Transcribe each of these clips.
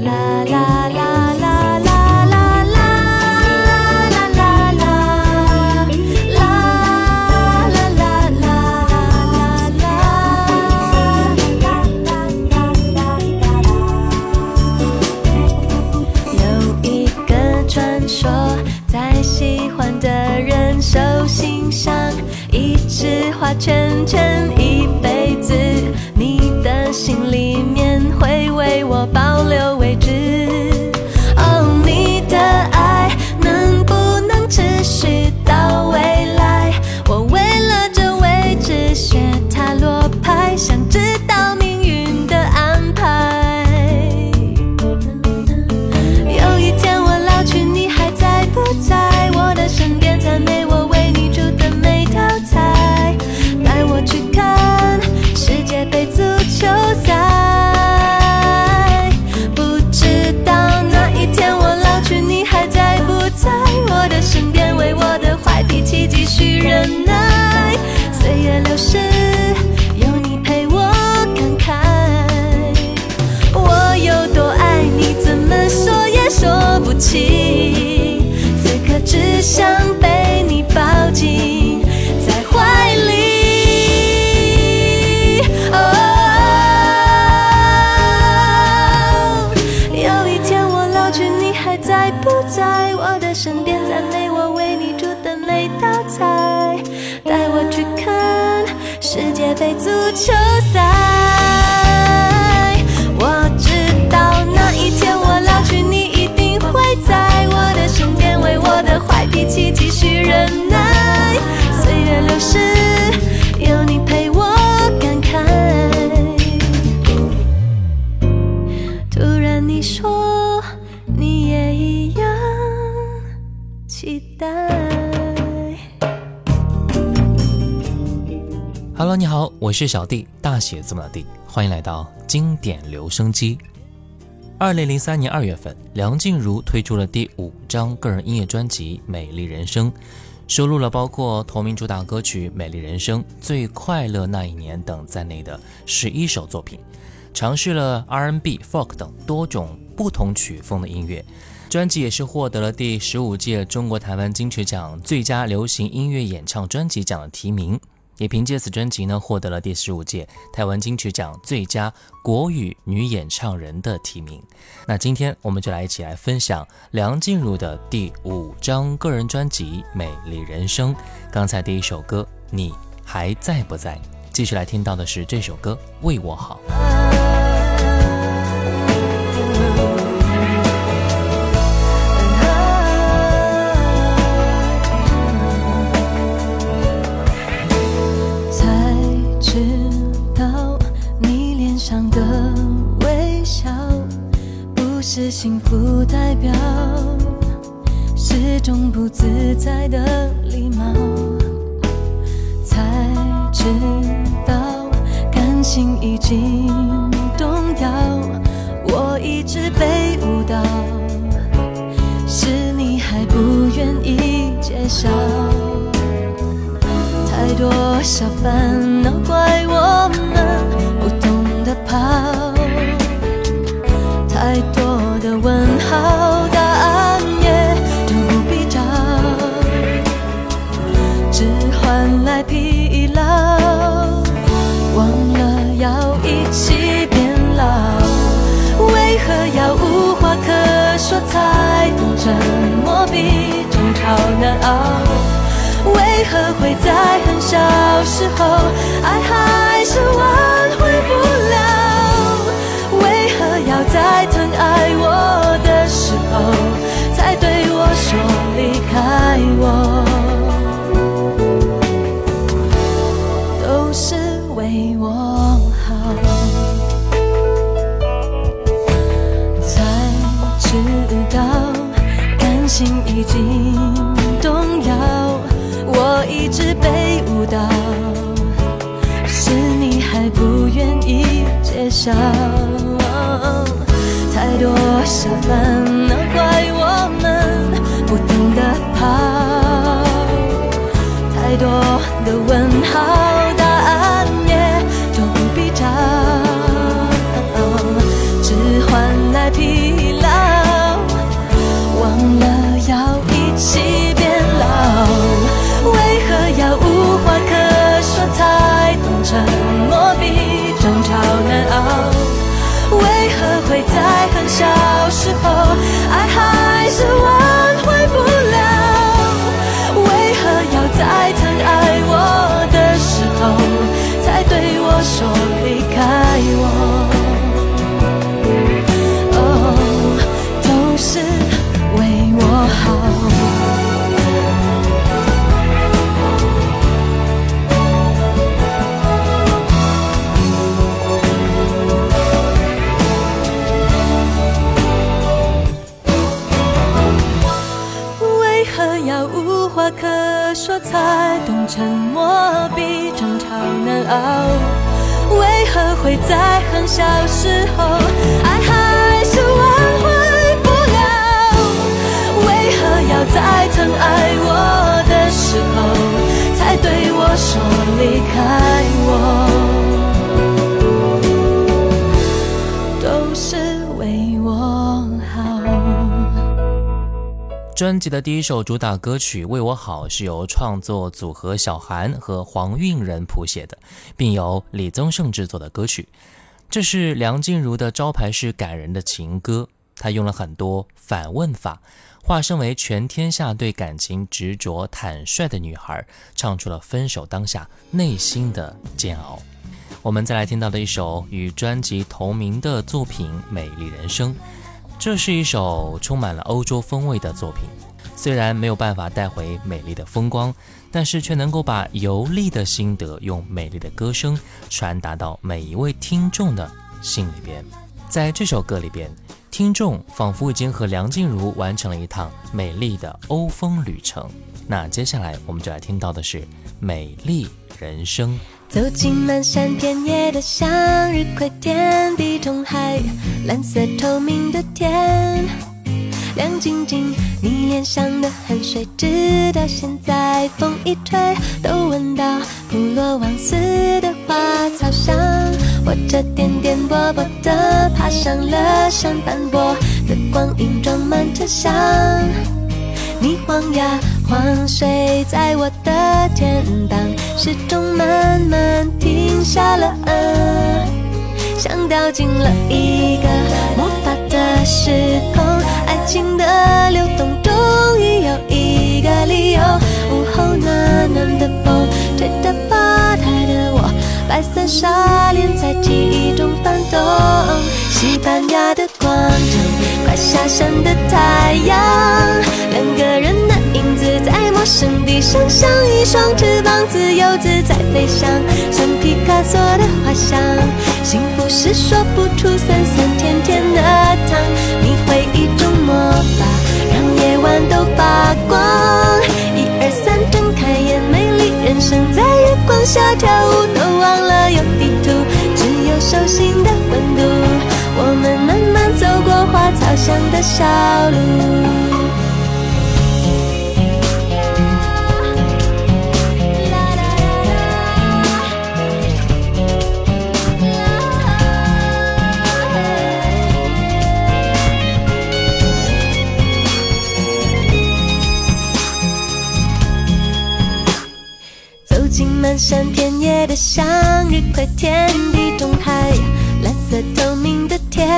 la la 流逝。球赛。我知道那一天我老去，你一定会在我的身边，为我的坏脾气继续忍耐。岁月流逝，你好，我是小弟，大写字母的弟，欢迎来到经典留声机。二零零三年二月份，梁静茹推出了第五张个人音乐专辑《美丽人生》，收录了包括同名主打歌曲《美丽人生》《最快乐那一年》等在内的十一首作品，尝试了 R&B、Folk 等多种不同曲风的音乐。专辑也是获得了第十五届中国台湾金曲奖最佳流行音乐演唱专辑奖的提名。也凭借此专辑呢，获得了第十五届台湾金曲奖最佳国语女演唱人的提名。那今天我们就来一起来分享梁静茹的第五张个人专辑《美丽人生》。刚才第一首歌，你还在不在？继续来听到的是这首歌《为我好》。是幸福代表，是种不自在的礼貌，才知道感情已经动摇。我一直被误导，是你还不愿意揭晓。太多小烦恼怪我为何会在很小时候，爱还是挽回不了？为何要在疼爱我的时候，才对我说离开我，都是为我好。才知道感情已经，我一直被误导，是你还不愿意揭晓。太多小烦恼怪我们不懂得跑，太多的问号，专辑的第一首主打歌曲《为我好》是由创作组合小韩和黄韵仁谱写的，并由李宗盛制作的歌曲。这是梁静茹的招牌式感人的情歌，她用了很多反问法，化身为全天下对感情执着坦率的女孩，唱出了分手当下内心的煎熬。我们再来听到的一首与专辑同名的作品《美丽人生》。这是一首充满了欧洲风味的作品，虽然没有办法带回美丽的风光，但是却能够把游历的心得用美丽的歌声传达到每一位听众的心里边。在这首歌里边，听众仿佛已经和梁静茹完成了一趟美丽的欧风旅程。那接下来我们就来听到的是《美丽人生》。走进漫山遍野的向日葵田，地中海蓝色透明的天，亮晶晶，你脸上的汗水，直到现在风一吹都闻到普罗旺斯的花草香。我这颠颠簸簸的爬上了山，斑驳的光影装满车厢。你晃呀晃，睡在我的肩膀，时钟慢慢停下了，啊像掉进了一个魔法的时空，爱情的流动终于有一个理由。午后暖暖的风，吹着发呆的我，白色纱帘在记忆中翻动，西班牙的广场。快下山的太阳，两个人我身体上像一双翅膀，自由自在飞翔，像皮卡索的画像。幸福是说不出酸酸甜甜的糖，你会一种魔法，让夜晚都发光。一二三，睁开眼，美丽人生在月光下跳舞，都忘了有地图，只有手心的温度。我们慢慢走过花草香的小路。天地中海，蓝色透明的天，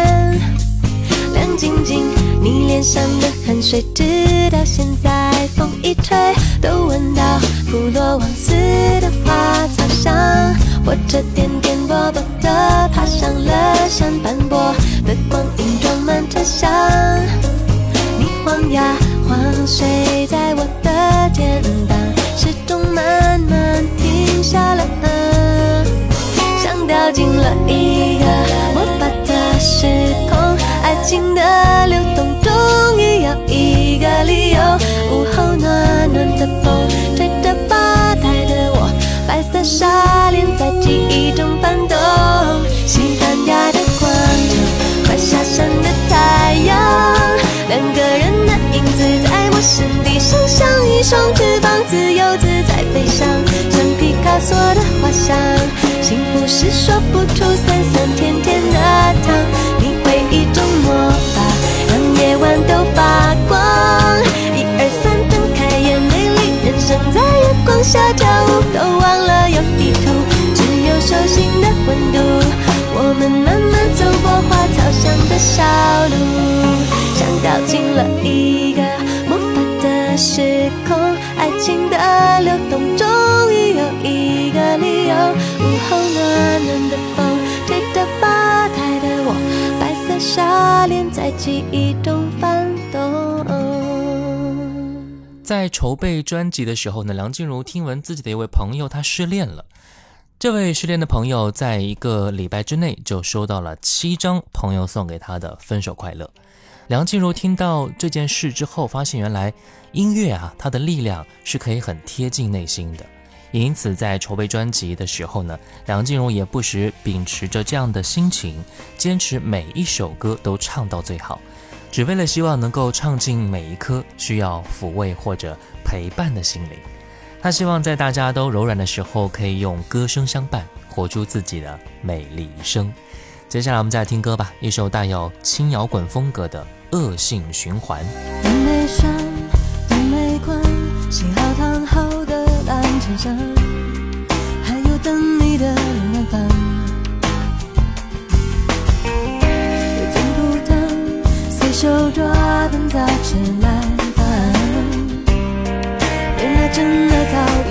亮晶晶。你脸上的汗水，直到现在风一吹都闻到。普罗旺斯的花草香，火车颠颠簸簸地爬上了山斑驳的光影，装满车厢。你晃呀晃，睡一个魔法的时空，爱情的流动终于有一个理由。午后暖暖的风吹着吧台的我，白色纱帘在记忆中翻动，西班牙的广场，快下山的太阳，两个人的影子在陌生像一双翅膀，自由自在飞翔，像皮卡索的画像。幸福是说不出酸酸甜甜的糖，你会一种魔法，让夜晚都发光。一二三，睁开眼，美丽人生在月光下跳舞，都忘了有地图，只有手心的温度。我们慢慢走过花草香的小路，像掉进了一个空，爱情的流动终于有一个理由。午后暖暖的风吹着吧台的我，白色纱帘在记忆中翻动。在筹备专辑的时候呢，梁静茹听闻自己的一位朋友他失恋了。这位失恋的朋友在一个礼拜之内就收到了七张朋友送给他的分手快乐。梁静茹听到这件事之后，发现原来音乐啊，它的力量是可以很贴近内心的。因此，在筹备专辑的时候呢，梁静茹也不时秉持着这样的心情，坚持每一首歌都唱到最好，只为了希望能够唱进每一颗需要抚慰或者陪伴的心灵。他希望在大家都柔软的时候，可以用歌声相伴，活出自己的美丽一生。接下来我们再听歌吧，一首带有轻摇滚风格的《恶性循环》。手抓本杂志来翻，原来真爱早已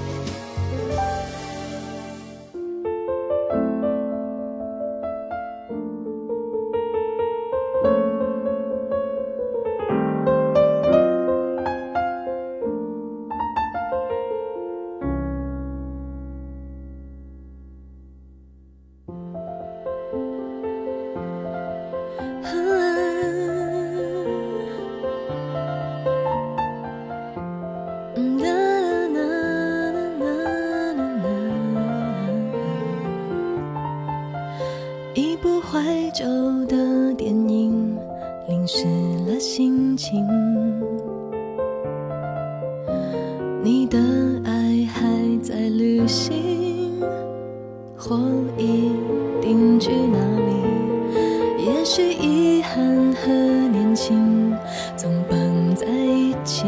是遗憾和年轻总绑在一起，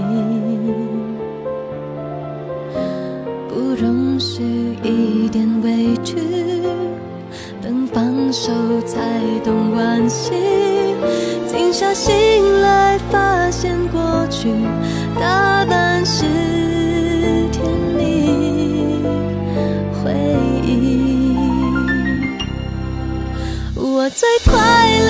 不容许一点委屈。等放手才懂惋惜，静下心来发现过去大半是甜蜜回忆。我最快。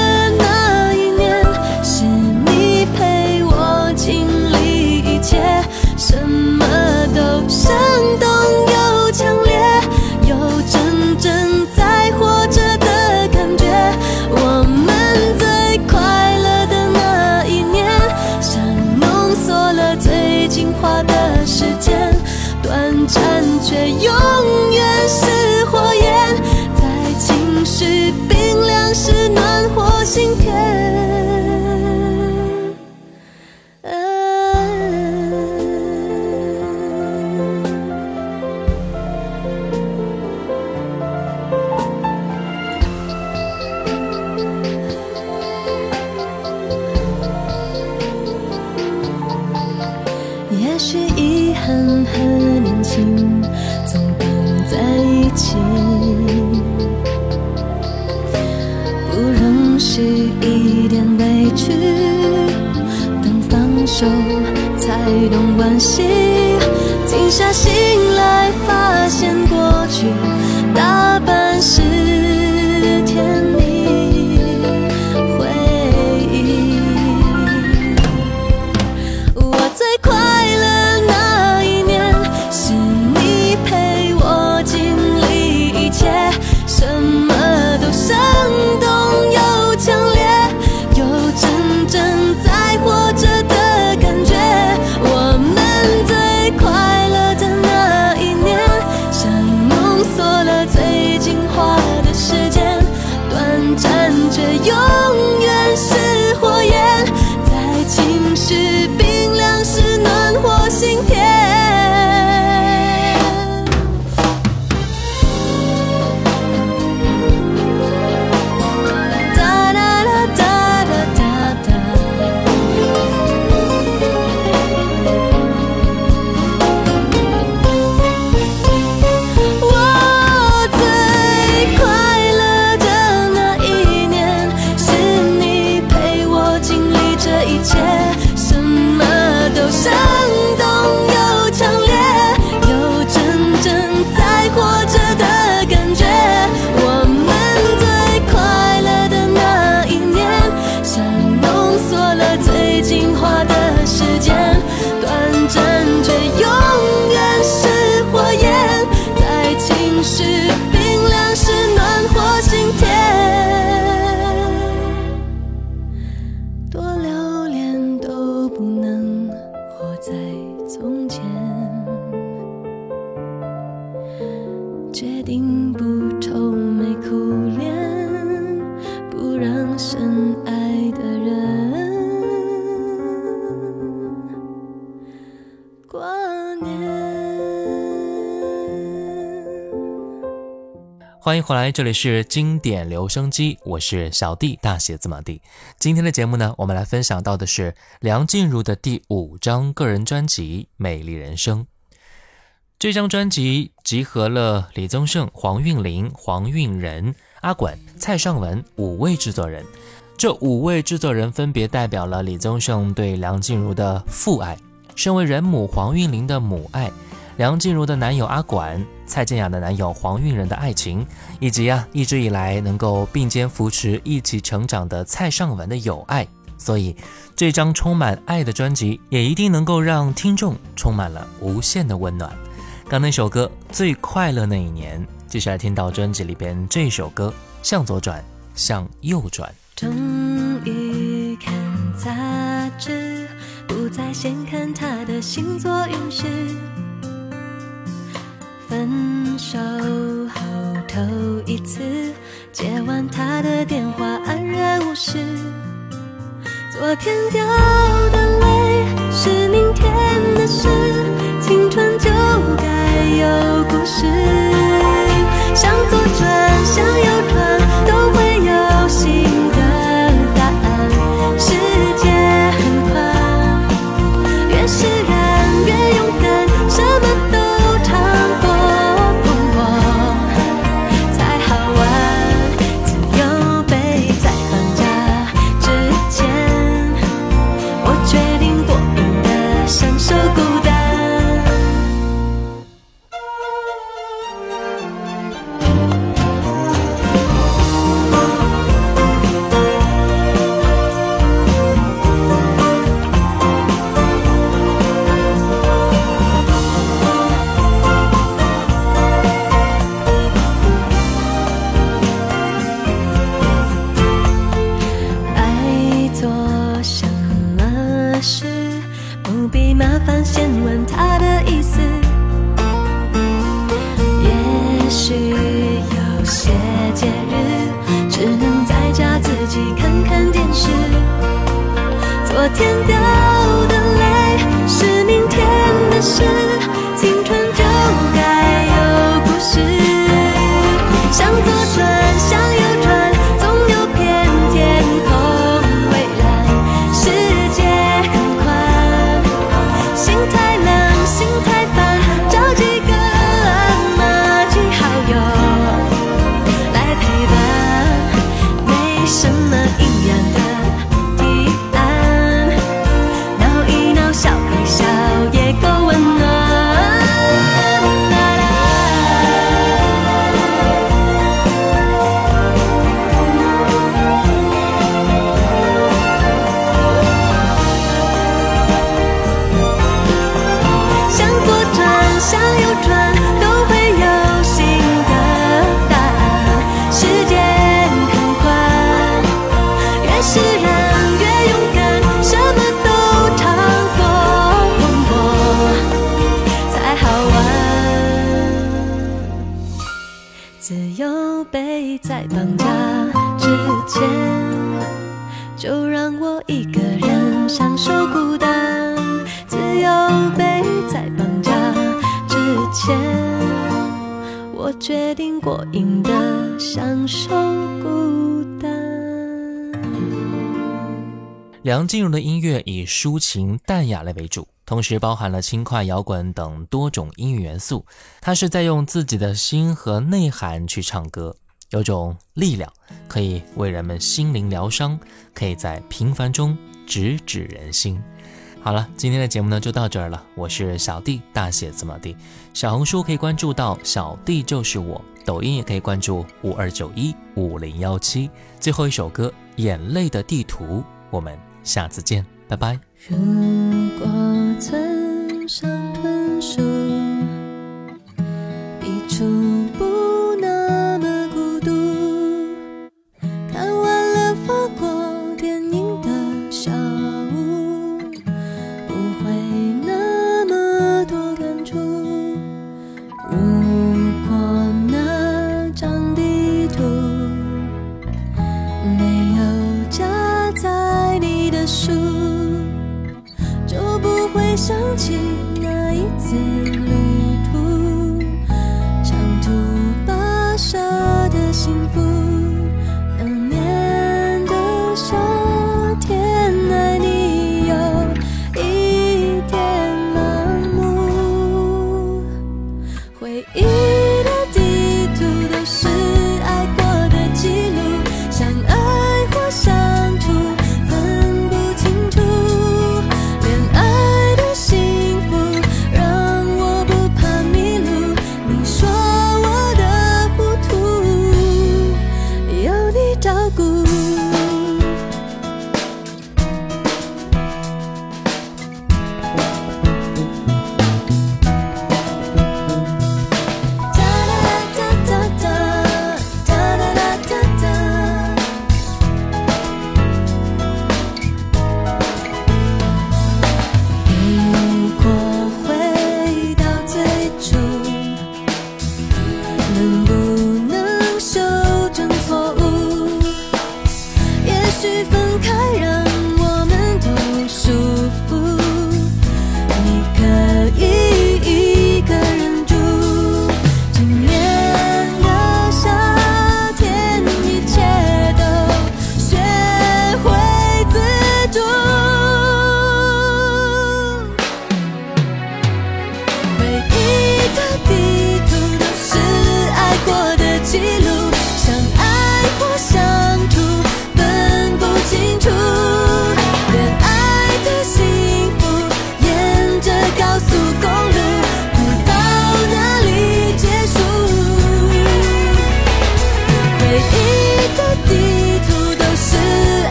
欢迎回来，这里是经典留声机，我是小弟，大写字母弟。今天的节目呢，我们来分享到的是梁静茹的第五张个人专辑《美丽人生》。这张专辑集合了李宗盛、黄韵玲、黄韵仁、阿管、蔡尚文五位制作人。这五位制作人分别代表了李宗盛对梁静茹的父爱，身为人母黄韵玲的母爱。梁静茹的男友阿管、蔡健雅的男友黄韵仁的爱情，以及啊一直以来能够并肩扶持、一起成长的蔡尚文的友爱，所以这张充满爱的专辑也一定能够让听众充满了无限的温暖。刚那首歌《最快乐那一年》，接下来听到专辑里边这首歌《向左转，向右转》。终于看杂志，不再先看他的星座运势。分手后头一次接完他的电话，安然无事。昨天掉的泪是明天的事，青春就该有故事。向左转，向右决定过瘾的享受孤单。梁静茹的音乐以抒情淡雅类为主，同时包含了轻快摇滚等多种音乐元素。她是在用自己的心和内涵去唱歌，有种力量，可以为人们心灵疗伤，可以在平凡中直指人心。好了，今天的节目呢就到这儿了。我是小弟，大写字母 D。小红书可以关注到小弟就是我，抖音也可以关注五二九一五零幺七。最后一首歌《眼泪的地图》，我们下次见，拜拜。如果村上春